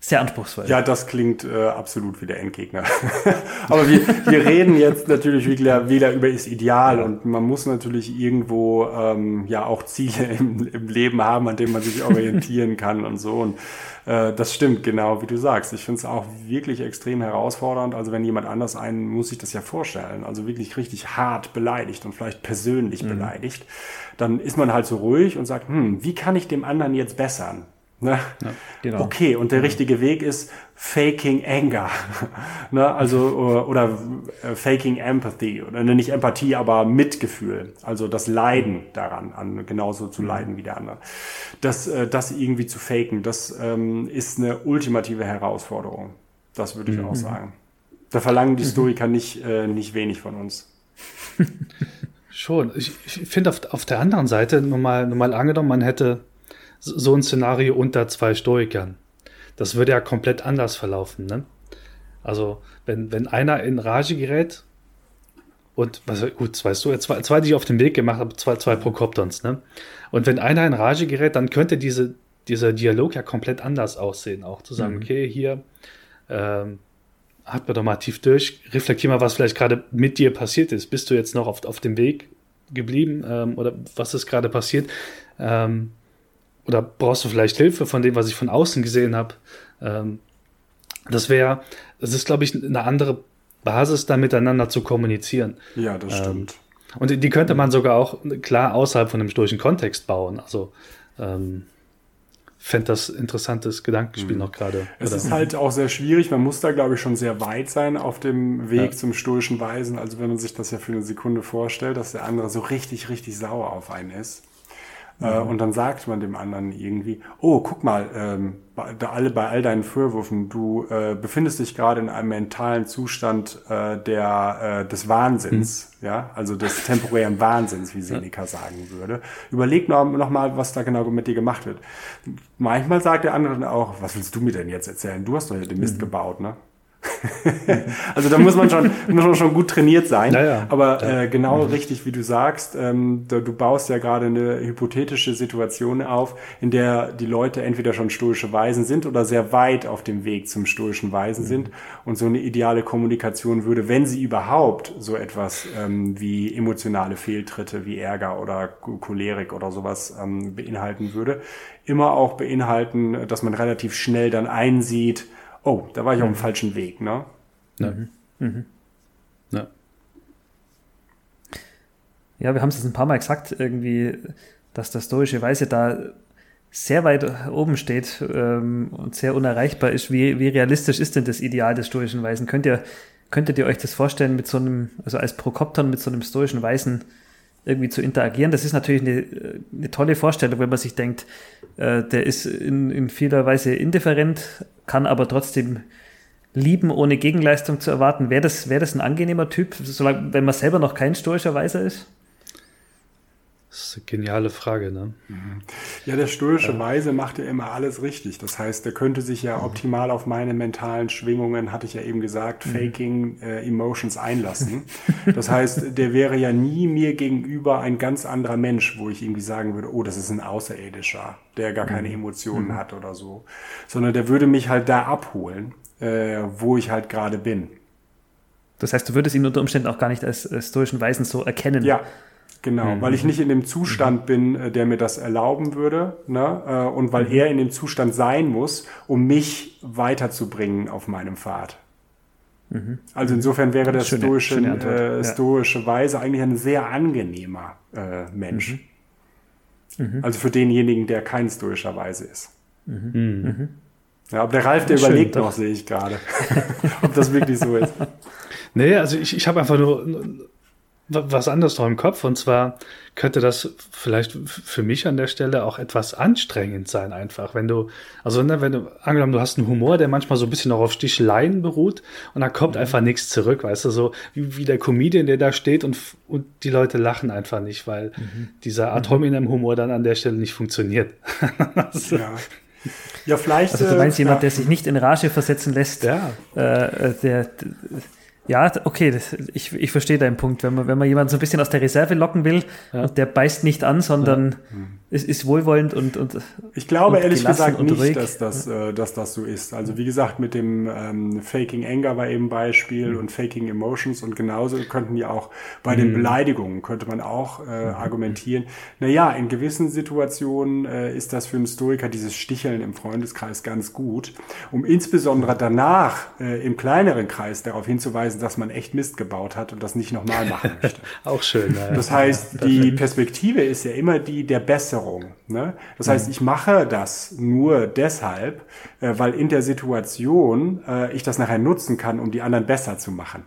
sehr anspruchsvoll. Ja, das klingt äh, absolut wie der Endgegner. <laughs> Aber wir, wir reden jetzt natürlich wieder, wieder über das Ideal und man muss natürlich irgendwo ähm, ja auch Ziele im, im Leben haben, an denen man sich orientieren kann und so. Und äh, das stimmt, genau wie du sagst. Ich finde es auch wirklich extrem herausfordernd. Also wenn jemand anders einen, muss sich das ja vorstellen, also wirklich richtig hart beleidigt und vielleicht persönlich mhm. beleidigt, dann ist man halt so ruhig und sagt, hm, wie kann ich dem anderen jetzt bessern? Ne? Ja, genau. Okay, und der richtige Weg ist faking anger. <laughs> ne? Also, oder, oder äh, faking empathy. Oder ne, nicht Empathie, aber Mitgefühl. Also das Leiden daran, an genauso zu mhm. leiden wie der andere. Das, äh, das irgendwie zu faken, das ähm, ist eine ultimative Herausforderung. Das würde ich mhm. auch sagen. Da verlangen die mhm. Stoiker nicht, äh, nicht wenig von uns. <laughs> Schon. Ich, ich finde auf, auf der anderen Seite, nur mal, nur mal angenommen, man hätte so ein Szenario unter zwei Stoikern. Das würde ja komplett anders verlaufen, ne? Also, wenn, wenn einer in Rage gerät und, was, gut, zwei, zwei, zwei, die ich auf den Weg gemacht habe, zwei, zwei Prokoptons, ne? Und wenn einer in Rage gerät, dann könnte diese, dieser Dialog ja komplett anders aussehen. Auch zu sagen, mhm. okay, hier, ähm, atme doch mal tief durch, reflektier mal, was vielleicht gerade mit dir passiert ist. Bist du jetzt noch auf, auf dem Weg geblieben ähm, oder was ist gerade passiert? Ähm, oder brauchst du vielleicht Hilfe von dem, was ich von außen gesehen habe? Ähm, das wäre, das ist, glaube ich, eine andere Basis, da miteinander zu kommunizieren. Ja, das ähm, stimmt. Und die könnte man sogar auch klar außerhalb von einem stoischen Kontext bauen. Also ähm, fände das interessantes Gedankenspiel mhm. noch gerade. Es ist halt auch sehr schwierig. Man muss da, glaube ich, schon sehr weit sein auf dem Weg ja. zum stoischen Weisen. Also wenn man sich das ja für eine Sekunde vorstellt, dass der andere so richtig, richtig sauer auf einen ist Äh, und dann sagt man dem anderen irgendwie, oh, guck mal, ähm, bei, alle, bei all deinen Vorwürfen, du äh, befindest dich gerade in einem mentalen Zustand äh, der, äh, des Wahnsinns, mhm. ja, also des temporären Wahnsinns, wie Seneca sagen würde. Überleg noch, noch mal, was da genau mit dir gemacht wird. Manchmal sagt der andere dann auch, was willst du mir denn jetzt erzählen? Du hast doch den Mist mhm. gebaut, ne? <laughs> also da muss man schon, muss man schon gut trainiert sein. Naja, Aber äh, genau mhm. richtig, wie du sagst, ähm, du, du baust ja gerade eine hypothetische Situation auf, in der die Leute entweder schon stoische Weisen sind oder sehr weit auf dem Weg zum stoischen Weisen mhm. sind. Und so eine ideale Kommunikation würde, wenn sie überhaupt so etwas ähm, wie emotionale Fehltritte, wie Ärger oder Cholerik oder sowas ähm, beinhalten würde, immer auch beinhalten, dass man relativ schnell dann einsieht, oh, da war ich auf dem falschen Weg, ne? Ja. Mhm. Mhm. ja. Ja, wir haben es jetzt ein paar Mal gesagt, irgendwie, dass der stoische Weise da sehr weit oben steht ähm, und sehr unerreichbar ist. Wie, wie realistisch ist denn das Ideal des stoischen Weisen? Könnt ihr, könntet ihr euch das vorstellen, mit so einem, also als Prokopton mit so einem stoischen Weisen irgendwie zu interagieren? Das ist natürlich eine, eine tolle Vorstellung, wenn man sich denkt, äh, der ist in, in vieler Weise indifferent, kann aber trotzdem lieben, ohne Gegenleistung zu erwarten. Wäre das, wäre das ein angenehmer Typ, solange, wenn man selber noch kein stoischer Weiser ist? Das ist eine geniale Frage, ne? Ja, der stoische ja. Weise macht ja immer alles richtig. Das heißt, der könnte sich ja mhm. optimal auf meine mentalen Schwingungen, hatte ich ja eben gesagt, mhm. Faking äh, Emotions einlassen. das heißt, der wäre ja nie mir gegenüber ein ganz anderer Mensch, wo ich irgendwie sagen würde, oh, das ist ein Außerirdischer, der gar keine mhm. Emotionen mhm. hat oder so. Sondern der würde mich halt da abholen, äh, wo ich halt gerade bin. Das heißt, du würdest ihn unter Umständen auch gar nicht als, als stoischen Weisen so erkennen. Ja, Genau, mhm. weil ich nicht in dem Zustand mhm. bin, äh, der mir das erlauben würde, ne? Äh, und weil mhm. er in dem Zustand sein muss, um mich weiterzubringen auf meinem Pfad. Mhm. Also insofern wäre der schöne, stoische, schöne äh, stoische Weise eigentlich ein sehr angenehmer äh, Mensch. Mhm. Mhm. Also für denjenigen, der kein stoischer Weise ist. Ja, aber der Ralf, der Schön, überlegt noch, sehe ich gerade, <laughs> ob das wirklich so ist. <laughs> Nee, also ich, ich habe einfach nur was anderes noch im Kopf. Und zwar könnte das vielleicht für mich an der Stelle auch etwas anstrengend sein, einfach. Wenn du, also ne, wenn du, angenommen, du hast einen Humor, der manchmal so ein bisschen auch auf Sticheleien beruht und da kommt mhm. einfach nichts zurück, weißt du, so wie, wie der Comedian, der da steht und, und die Leute lachen einfach nicht, weil mhm. dieser Ad hominem Humor dann an der Stelle nicht funktioniert. also, <laughs> ja. Ja, vielleicht. Also du meinst äh, jemand, ja. der sich nicht in Rage versetzen lässt, ja. äh, der, ja, okay, das, ich, ich verstehe deinen Punkt. Wenn man, wenn man jemanden so ein bisschen aus der Reserve locken will ja. und der beißt nicht an, sondern ja. Ist, ist wohlwollend und, und Ich glaube und ehrlich gesagt nicht, dass das, äh, dass das so ist. Also wie gesagt, mit dem ähm, Faking Anger war eben Beispiel mhm. und Faking Emotions und genauso könnten die auch bei mhm. den Beleidigungen könnte man auch äh, mhm. argumentieren. Naja, in gewissen Situationen äh, ist das für einen Historiker dieses Sticheln im Freundeskreis ganz gut, um insbesondere danach äh, im kleineren Kreis darauf hinzuweisen, dass man echt Mist gebaut hat und das nicht nochmal machen möchte. <laughs> Auch schön. Ja, das heißt, die Perspektive ist ja immer die der Besserung. Ne? Das heißt, mhm. ich mache das nur deshalb, äh, weil in der Situation äh, ich das nachher nutzen kann, um die anderen besser zu machen.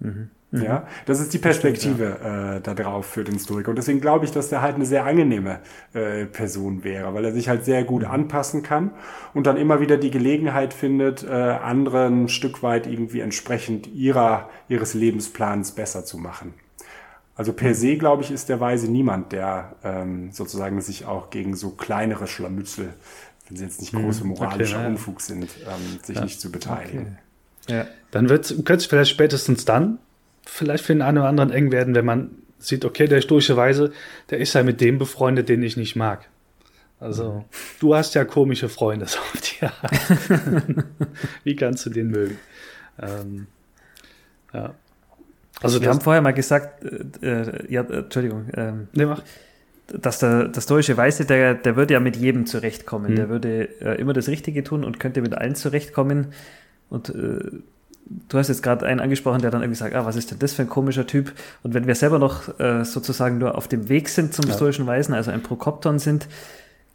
Mhm. Ja, mhm. das ist die Perspektive ja. äh, da drauf für den Historiker. Und deswegen glaube ich, dass der halt eine sehr angenehme äh, Person wäre, weil er sich halt sehr gut mhm. anpassen kann und dann immer wieder die Gelegenheit findet, äh, anderen ein Stück weit irgendwie entsprechend ihrer, ihres Lebensplans besser zu machen. Also per mhm. se, glaube ich, ist der Weise niemand, der ähm, sozusagen sich auch gegen so kleinere Schlammützel, wenn sie jetzt nicht große moralische okay, Unfug sind, ähm, sich ja. nicht zu beteiligen. Okay. Ja. Dann wird es vielleicht spätestens dann vielleicht für den einen oder anderen eng werden, wenn man sieht, okay, der stoische der ist ja mit dem befreundet, den ich nicht mag. Also, du hast ja komische Freunde, <laughs> so auf die Art. <laughs> Wie kannst du den mögen? Ähm, ja. Also wir haben vorher mal gesagt, äh, äh ja, Entschuldigung, ähm, nee, mach. dass der, der stoische Weiße, der, der würde ja mit jedem zurechtkommen. Hm. Der würde äh, immer das Richtige tun und könnte mit allen zurechtkommen. Und äh, du hast jetzt gerade einen angesprochen, der dann irgendwie sagt, ah, was ist denn das für ein komischer Typ? Und wenn wir selber noch äh, sozusagen nur auf dem Weg sind zum ja. stoischen Weisen, also ein Prokopton sind,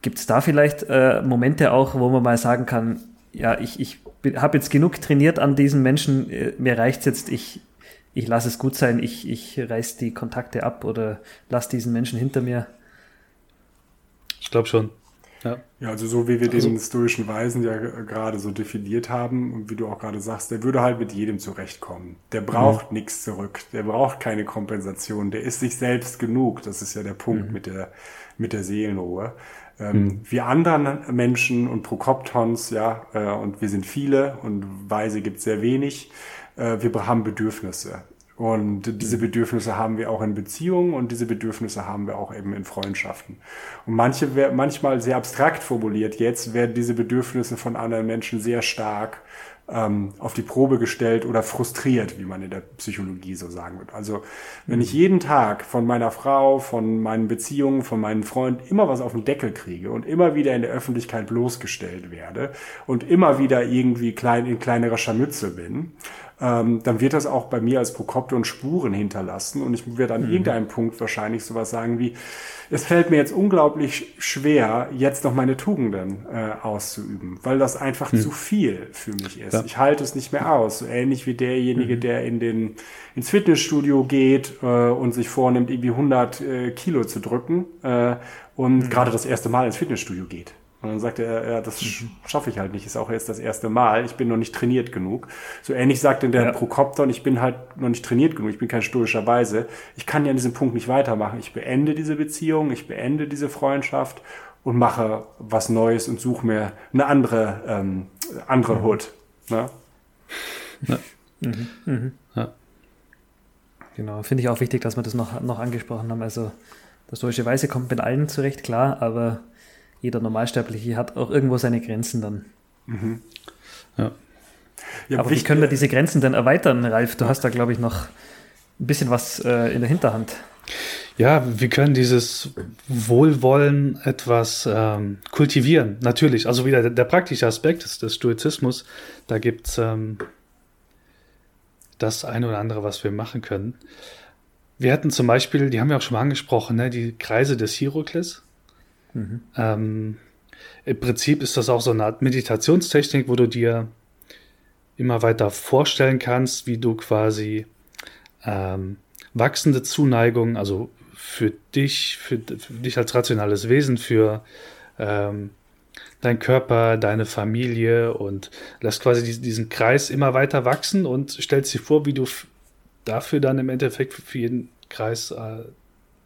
gibt es da vielleicht äh, Momente auch, wo man mal sagen kann, ja, ich, ich habe jetzt genug trainiert an diesen Menschen, äh, mir reicht's jetzt, ich, ich lasse es gut sein, ich, ich reiß die Kontakte ab oder lass diesen Menschen hinter mir. ich glaube schon. Ja. ja, also so wie wir also, den stoischen Weisen ja gerade so definiert haben und wie du auch gerade sagst, der würde halt mit jedem zurechtkommen. Der braucht mhm. nichts zurück, der braucht keine Kompensation, der ist sich selbst genug. Das ist ja der Punkt mhm. mit der mit der Seelenruhe. Ähm, mhm. Wir anderen Menschen und Prokoptons, ja, äh, und wir sind viele und Weise gibt sehr wenig. Äh, wir haben Bedürfnisse. Und diese Bedürfnisse haben wir auch in Beziehungen und diese Bedürfnisse haben wir auch eben in Freundschaften. Und manche, manchmal sehr abstrakt formuliert jetzt, werden diese Bedürfnisse von anderen Menschen sehr stark ähm, auf die Probe gestellt oder frustriert, wie man in der Psychologie so sagen wird. Also wenn ich jeden Tag von meiner Frau, von meinen Beziehungen, von meinen Freunden immer was auf den Deckel kriege und immer wieder in der Öffentlichkeit bloßgestellt werde und immer wieder irgendwie klein in kleinerer Scharmützel bin, ähm, dann wird das auch bei mir als Prokopton Spuren hinterlassen und ich werde an mhm. irgendeinem Punkt wahrscheinlich sowas sagen wie, es fällt mir jetzt unglaublich schwer, jetzt noch meine Tugenden äh, auszuüben, weil das einfach mhm. zu viel für mich ist. Ja. Ich halte es nicht mehr aus. So ähnlich wie derjenige, mhm. der in den, ins Fitnessstudio geht äh, und sich vornimmt, irgendwie 100 äh, Kilo zu drücken äh, und mhm. gerade das erste Mal ins Fitnessstudio geht. Und dann sagte er, ja, das mhm. schaffe ich halt nicht, ist auch erst das erste Mal, ich bin noch nicht trainiert genug. So ähnlich sagte der ja. Prokopton, ich bin halt noch nicht trainiert genug, ich bin kein stoischer Weise, ich kann ja an diesem Punkt nicht weitermachen. Ich beende diese Beziehung, ich beende diese Freundschaft und mache was Neues und suche mir eine andere, ähm, andere mhm. Hood. Ne? Ja. Mhm. Mhm. Ja. Genau, finde ich auch wichtig, dass wir das noch, noch angesprochen haben. Also, das stoische Weise kommt mit allen zurecht, klar, aber jeder Normalsterbliche hat auch irgendwo seine Grenzen dann. Mhm. Ja. ja. Aber wie können wir diese Grenzen dann erweitern, Ralf? Du hast da, glaube ich, noch ein bisschen was äh, in der Hinterhand. Ja, wir können dieses Wohlwollen etwas ähm, kultivieren, natürlich. Also wieder der, der praktische Aspekt des, des Stoizismus, da gibt es ähm, das eine oder andere, was wir machen können. Wir hatten zum Beispiel, die haben wir auch schon mal angesprochen, ne, die Kreise des Hierokles. Mhm. Ähm, Im Prinzip ist das auch so eine Art Meditationstechnik, wo du dir immer weiter vorstellen kannst, wie du quasi ähm, wachsende Zuneigung, also für dich, für, für, dich als rationales Wesen, für ähm, dein Körper, deine Familie und lässt quasi diesen Kreis immer weiter wachsen und stellst dir vor, wie du dafür dann im Endeffekt für jeden Kreis äh,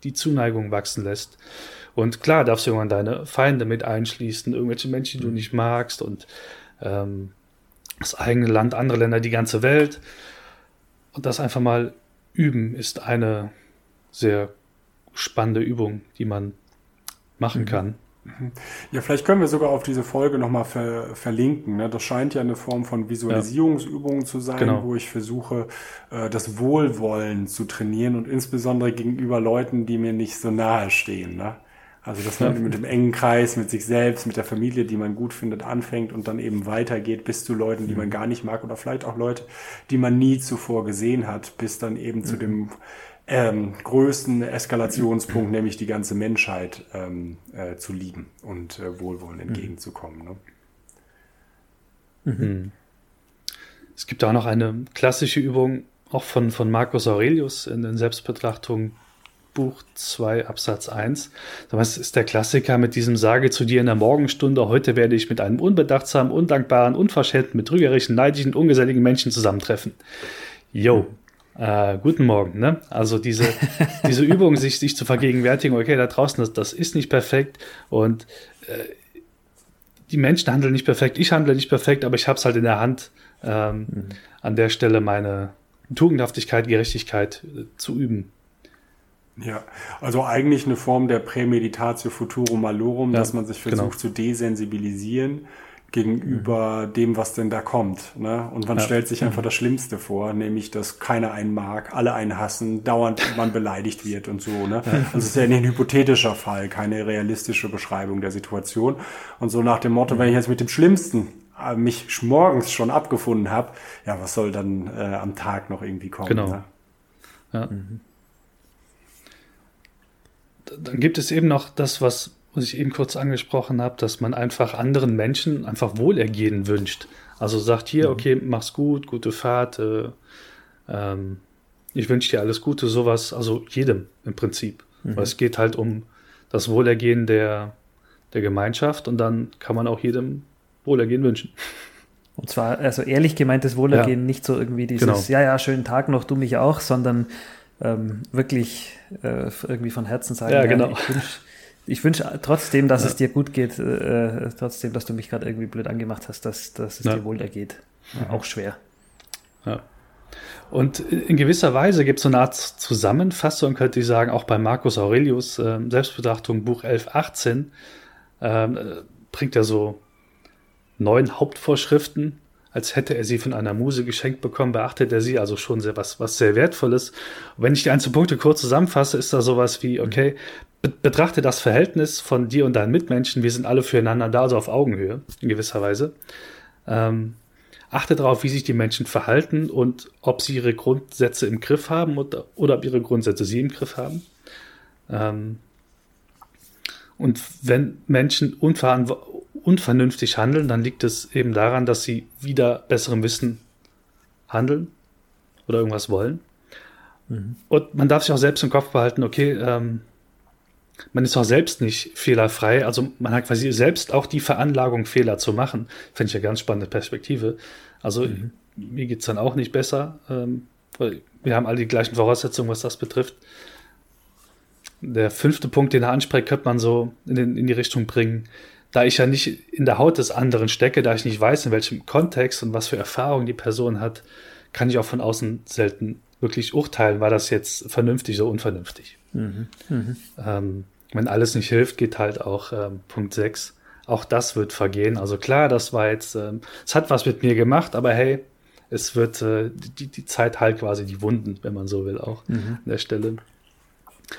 die Zuneigung wachsen lässt. Und klar darfst du irgendwann deine Feinde mit einschließen, irgendwelche Menschen, die du mhm. nicht magst und ähm, das eigene Land, andere Länder, die ganze Welt. Und das einfach mal üben ist eine sehr spannende Übung, die man machen mhm. kann. Ja, vielleicht können wir sogar auf diese Folge nochmal ver verlinken. Ne? Das scheint ja eine Form von Visualisierungsübung ja. zu sein, genau. wo ich versuche, äh, das Wohlwollen zu trainieren und insbesondere gegenüber Leuten, die mir nicht so nahe stehen. Ne? Also, dass man mit dem engen Kreis, mit sich selbst, mit der Familie, die man gut findet, anfängt und dann eben weitergeht bis zu Leuten, die man mhm. gar nicht mag oder vielleicht auch Leute, die man nie zuvor gesehen hat, bis dann eben mhm. zu dem ähm, größten Eskalationspunkt, nämlich die ganze Menschheit ähm, äh, zu lieben und äh, Wohlwollen mhm. entgegenzukommen. Ne? Mhm. Es gibt auch noch eine klassische Übung, auch von, von Marcus Aurelius in den Selbstbetrachtungen Buch 2 Absatz 1. Das ist der Klassiker mit diesem Sage zu dir in der Morgenstunde, heute werde ich mit einem unbedachtsamen, undankbaren, unverschämten, betrügerischen, neidischen, ungeselligen Menschen zusammentreffen. Yo, äh, guten Morgen. Ne? Also diese, <laughs> diese Übung, sich, sich zu vergegenwärtigen, okay, da draußen, das, das ist nicht perfekt und äh, die Menschen handeln nicht perfekt, ich handle nicht perfekt, aber ich habe es halt in der Hand, ähm, mhm. an der Stelle meine Tugendhaftigkeit, Gerechtigkeit äh, zu üben. Ja, also eigentlich eine Form der Prämeditatio Futurum Malorum, ja, dass man sich versucht genau. zu desensibilisieren gegenüber mhm. dem, was denn da kommt. Ne? Und man ja. stellt sich einfach das Schlimmste vor, nämlich, dass keiner einen mag, alle einen hassen, dauernd man beleidigt wird und so. Ne? Ja. Also es ist ja ein hypothetischer Fall, keine realistische Beschreibung der Situation. Und so nach dem Motto, mhm. wenn ich jetzt mit dem Schlimmsten äh, mich morgens schon abgefunden habe, ja, was soll dann äh, am Tag noch irgendwie kommen? Genau. Ne? Ja. Mhm dann gibt es eben noch das, was, was ich eben kurz angesprochen habe, dass man einfach anderen Menschen einfach Wohlergehen wünscht. Also sagt hier, mhm. okay, mach's gut, gute Fahrt, äh, ähm, ich wünsche dir alles Gute, sowas, also jedem im Prinzip. Mhm. Weil es geht halt um das Wohlergehen der, der Gemeinschaft und dann kann man auch jedem Wohlergehen wünschen. Und zwar, also ehrlich gemeintes Wohlergehen, ja. nicht so irgendwie dieses, genau. ja, ja, schönen Tag noch, du mich auch, sondern ähm, wirklich äh, irgendwie von Herzen sagen, ja, genau. Ja, ich wünsche ich wünsch trotzdem, dass ja. es dir gut geht, äh, trotzdem, dass du mich gerade irgendwie blöd angemacht hast, dass, dass es dir wohl ergeht. Mhm. Auch schwer. Ja. Und in gewisser Weise gibt es so eine Art Zusammenfassung, könnte ich sagen, auch bei Marcus Aurelius, äh, Selbstbetrachtung, Buch 1118, äh, bringt er so neun Hauptvorschriften, als hätte er sie von einer Muse geschenkt bekommen, beachtet er sie also schon sehr was, was sehr Wertvolles. Und wenn ich die einzelnen Punkte kurz zusammenfasse, ist da sowas wie, okay, betrachte das Verhältnis von dir und deinen Mitmenschen, wir sind alle füreinander da, also auf Augenhöhe, in gewisser Weise. Ähm, achte darauf, wie sich die Menschen verhalten und ob sie ihre Grundsätze im Griff haben oder, oder ob ihre Grundsätze sie im Griff haben. Ähm, und wenn Menschen unvernünftig handeln, dann liegt es eben daran, dass sie wieder besserem Wissen handeln oder irgendwas wollen. Mhm. Und man darf sich auch selbst im Kopf behalten, okay, ähm, man ist auch selbst nicht fehlerfrei. Also man hat quasi selbst auch die Veranlagung, Fehler zu machen. Finde ich eine ganz spannende Perspektive. Also mhm. mir geht es dann auch nicht besser. Ähm, weil wir haben alle die gleichen Voraussetzungen, was das betrifft. Der fünfte Punkt, den er anspricht, könnte man so in, den, in die Richtung bringen. Da ich ja nicht in der Haut des anderen stecke, da ich nicht weiß, in welchem Kontext und was für Erfahrungen die Person hat, kann ich auch von außen selten wirklich urteilen, war das jetzt vernünftig oder unvernünftig. Mhm. Mhm. Ähm, wenn alles nicht hilft, geht halt auch ähm, Punkt 6. Auch das wird vergehen. Also klar, das war jetzt, ähm, es hat was mit mir gemacht, aber hey, es wird, äh, die, die Zeit halt quasi die Wunden, wenn man so will, auch mhm. an der Stelle.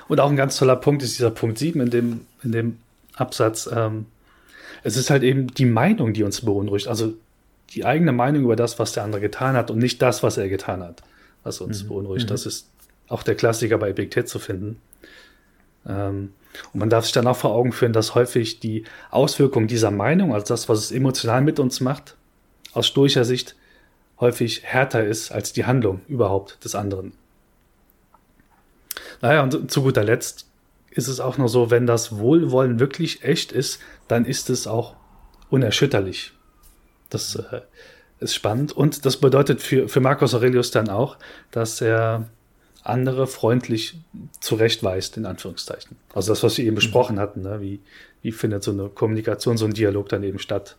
Und auch ein ganz toller Punkt ist dieser Punkt 7 in dem, in dem Absatz. Ähm, es ist halt eben die Meinung, die uns beunruhigt. Also die eigene Meinung über das, was der andere getan hat und nicht das, was er getan hat, was uns mhm. beunruhigt. Mhm. Das ist auch der Klassiker bei Epiktet zu finden. Ähm, und man darf sich dann auch vor Augen führen, dass häufig die Auswirkungen dieser Meinung, also das, was es emotional mit uns macht, aus stoischer Sicht häufig härter ist als die Handlung überhaupt des anderen. Naja, und zu guter Letzt ist es auch noch so, wenn das Wohlwollen wirklich echt ist, dann ist es auch unerschütterlich. Das äh, ist spannend. Und das bedeutet für, für Marcus Aurelius dann auch, dass er andere freundlich zurechtweist, in Anführungszeichen. Also das, was wir eben mhm. besprochen hatten, ne? wie, wie findet so eine Kommunikation, so ein Dialog dann eben statt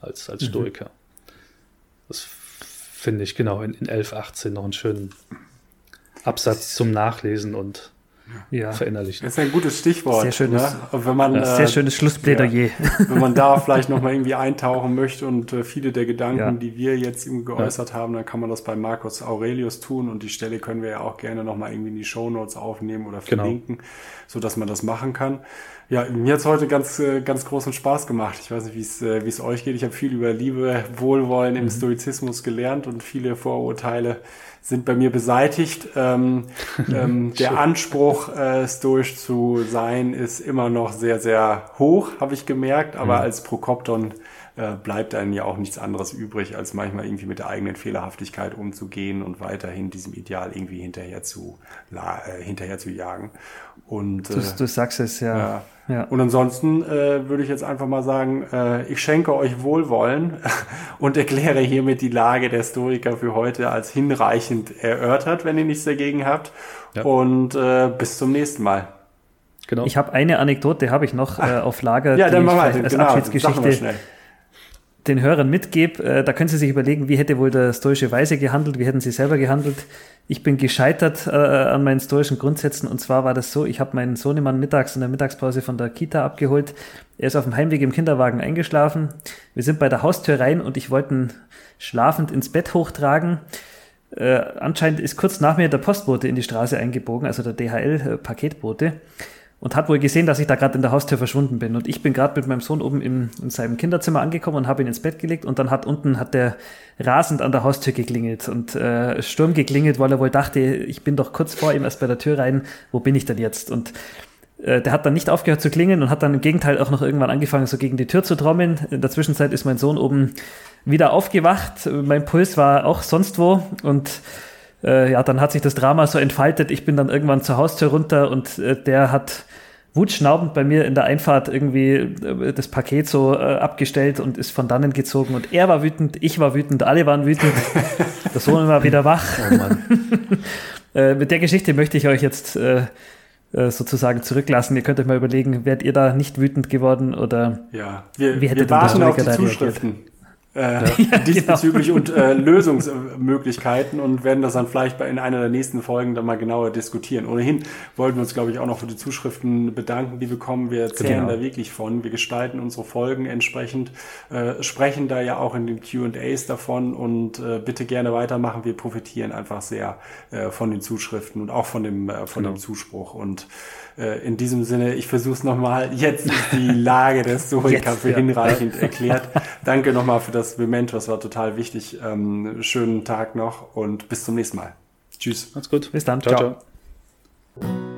als, als mhm. Stoiker. Mhm. Das finde ich genau in, in 11, 18 noch einen schönen Absatz zum Nachlesen und ja. verinnerlichen. Das ist ein gutes Stichwort. Sehr schönes, ne? wenn man, ja, sehr äh, schönes Schlussplädoyer. Ja, wenn man da vielleicht nochmal irgendwie eintauchen möchte und äh, viele der Gedanken, die wir jetzt eben geäußert haben, dann kann man das bei Marcus Aurelius tun und die Stelle können wir ja auch gerne nochmal irgendwie in die Show Notes aufnehmen oder genau. verlinken, genau. so dass man das machen kann. Ja, mir hat's heute ganz, äh, ganz großen Spaß gemacht. Ich weiß nicht, wie es wie es euch geht. Ich habe viel über Liebe, Wohlwollen im mhm. Stoizismus gelernt und viele Vorurteile sind bei mir beseitigt. Ähm, <laughs> ähm, der Anspruch, äh, stoisch zu sein, ist immer noch sehr, sehr hoch, habe ich gemerkt. Aber mhm. als Prokopton äh, bleibt einem ja auch nichts anderes übrig, als manchmal irgendwie mit der eigenen Fehlerhaftigkeit umzugehen und weiterhin diesem Ideal irgendwie hinterher zu, äh, hinterher zu jagen. Und, du, äh, du sagst es ja. ja. ja. Und ansonsten äh, würde ich jetzt einfach mal sagen, äh, ich schenke euch Wohlwollen <laughs> und erkläre hiermit die Lage der Stoiker für heute als hinreichend erörtert, wenn ihr nichts dagegen habt. Ja. Und äh, bis zum nächsten Mal. Genau. Ich habe eine Anekdote, habe ich noch äh, auf Lager. Ja, dann machen wir als genau, Abschiedsgeschichte den Hörern mitgebe. Äh, da können Sie sich überlegen, wie hätte wohl der stoische Weise gehandelt, wie hätten Sie selber gehandelt. Ich bin gescheitert äh, an meinen stoischen Grundsätzen und zwar war das so, ich habe meinen Sohnemann mittags in der Mittagspause von der Kita abgeholt. Er ist auf dem Heimweg im Kinderwagen eingeschlafen. Wir sind bei der Haustür rein und ich wollte ihn schlafend ins Bett hochtragen. Äh, anscheinend ist kurz nach mir der Postbote in die Straße eingebogen, also der DHL-Paketbote. Äh, und hat wohl gesehen, dass ich da gerade in der Haustür verschwunden bin. Und ich bin gerade mit meinem Sohn oben im, in seinem Kinderzimmer angekommen und habe ihn ins Bett gelegt und dann hat unten hat der rasend an der Haustür geklingelt und äh, Sturm geklingelt, weil er wohl dachte, ich bin doch kurz vor ihm erst bei der Tür rein, wo bin ich denn jetzt? Und äh, der hat dann nicht aufgehört zu klingeln und hat dann im Gegenteil auch noch irgendwann angefangen, so gegen die Tür zu trommeln. In der Zwischenzeit ist mein Sohn oben wieder aufgewacht. Mein Puls war auch sonst wo und äh, ja, dann hat sich das Drama so entfaltet. Ich bin dann irgendwann zur Haustür runter und äh, der hat wutschnaubend bei mir in der Einfahrt irgendwie äh, das Paket so äh, abgestellt und ist von dannen gezogen. Und er war wütend, ich war wütend, alle waren wütend. <laughs> Der Sohn war wieder wach. Oh Mann. <laughs> äh, mit der Geschichte möchte ich euch jetzt äh, sozusagen zurücklassen. Ihr könnt euch mal überlegen, werdet ihr da nicht wütend geworden oder ja, wir, wie hättet wir warten auf die Zuschriften. Reagiert? Äh, ja, <laughs> diesbezüglich genau. und äh, Lösungsmöglichkeiten und werden das dann vielleicht bei, in einer der nächsten Folgen dann mal genauer diskutieren. Ohnehin wollten wir uns, glaube ich, auch noch für die Zuschriften bedanken, die wir kommen. Wir erzählen genau. da wirklich von. Wir gestalten unsere Folgen entsprechend, äh, sprechen da ja auch in den Q&As davon und äh, bitte gerne weitermachen. Wir profitieren einfach sehr äh, von den Zuschriften und auch von dem, äh, von genau. dem Zuspruch und äh, in diesem Sinne, ich versuche es nochmal. Jetzt ist die Lage der Stoiker für ja. hinreichend <laughs> erklärt. Danke nochmal für das Memento, das war total wichtig. Ähm, schönen Tag noch und bis zum nächsten Mal. Tschüss. Macht's gut. Bis dann. ciao. ciao. ciao.